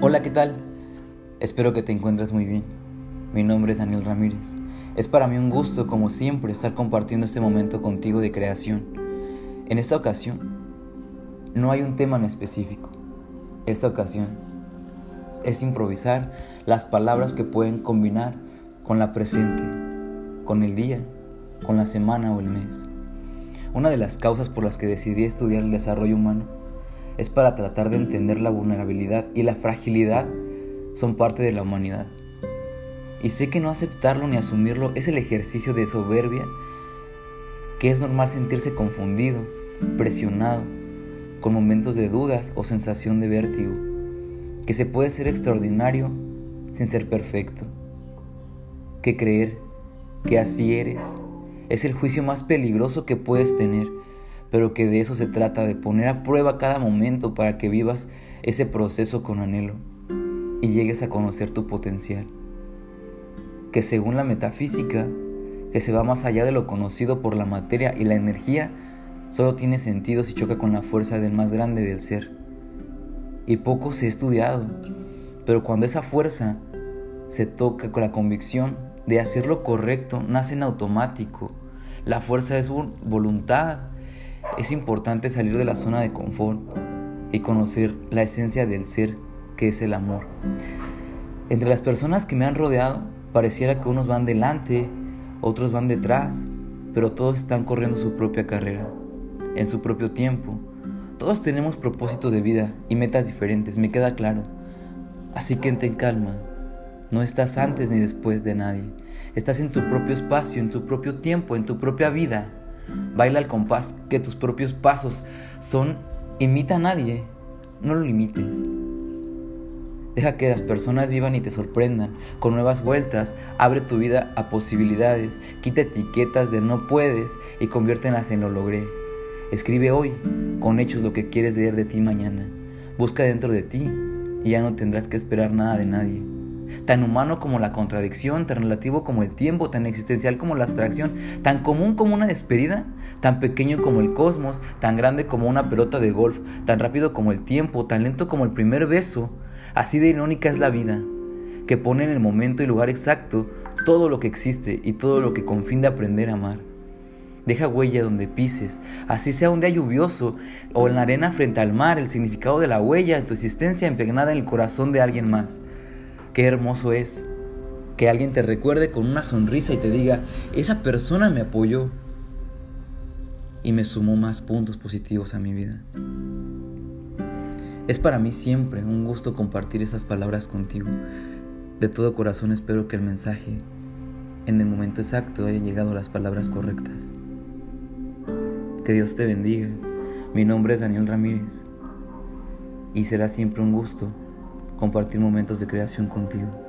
Hola, ¿qué tal? Espero que te encuentres muy bien. Mi nombre es Daniel Ramírez. Es para mí un gusto, como siempre, estar compartiendo este momento contigo de creación. En esta ocasión, no hay un tema en específico. Esta ocasión es improvisar las palabras que pueden combinar con la presente, con el día, con la semana o el mes. Una de las causas por las que decidí estudiar el desarrollo humano es para tratar de entender la vulnerabilidad y la fragilidad son parte de la humanidad. Y sé que no aceptarlo ni asumirlo es el ejercicio de soberbia, que es normal sentirse confundido, presionado, con momentos de dudas o sensación de vértigo, que se puede ser extraordinario sin ser perfecto, que creer que así eres es el juicio más peligroso que puedes tener pero que de eso se trata, de poner a prueba cada momento para que vivas ese proceso con anhelo y llegues a conocer tu potencial. Que según la metafísica, que se va más allá de lo conocido por la materia y la energía, solo tiene sentido si choca con la fuerza del más grande del ser. Y poco se ha estudiado, pero cuando esa fuerza se toca con la convicción de hacer lo correcto, nace en automático. La fuerza es voluntad, es importante salir de la zona de confort y conocer la esencia del ser que es el amor. Entre las personas que me han rodeado, pareciera que unos van delante, otros van detrás, pero todos están corriendo su propia carrera, en su propio tiempo. Todos tenemos propósitos de vida y metas diferentes, me queda claro. Así que ten calma, no estás antes ni después de nadie. Estás en tu propio espacio, en tu propio tiempo, en tu propia vida. Baila al compás que tus propios pasos son. Imita a nadie, no lo limites. Deja que las personas vivan y te sorprendan con nuevas vueltas. Abre tu vida a posibilidades. Quita etiquetas de no puedes y conviértelas en lo logré. Escribe hoy con hechos lo que quieres leer de ti mañana. Busca dentro de ti y ya no tendrás que esperar nada de nadie tan humano como la contradicción, tan relativo como el tiempo, tan existencial como la abstracción, tan común como una despedida, tan pequeño como el cosmos, tan grande como una pelota de golf, tan rápido como el tiempo, tan lento como el primer beso. Así de irónica es la vida, que pone en el momento y lugar exacto todo lo que existe y todo lo que con fin de aprender a amar. Deja huella donde pises, así sea un día lluvioso o en la arena frente al mar, el significado de la huella en tu existencia impregnada en el corazón de alguien más. Qué hermoso es que alguien te recuerde con una sonrisa y te diga, esa persona me apoyó y me sumó más puntos positivos a mi vida. Es para mí siempre un gusto compartir estas palabras contigo. De todo corazón espero que el mensaje en el momento exacto haya llegado a las palabras correctas. Que Dios te bendiga. Mi nombre es Daniel Ramírez y será siempre un gusto compartir momentos de creación contigo.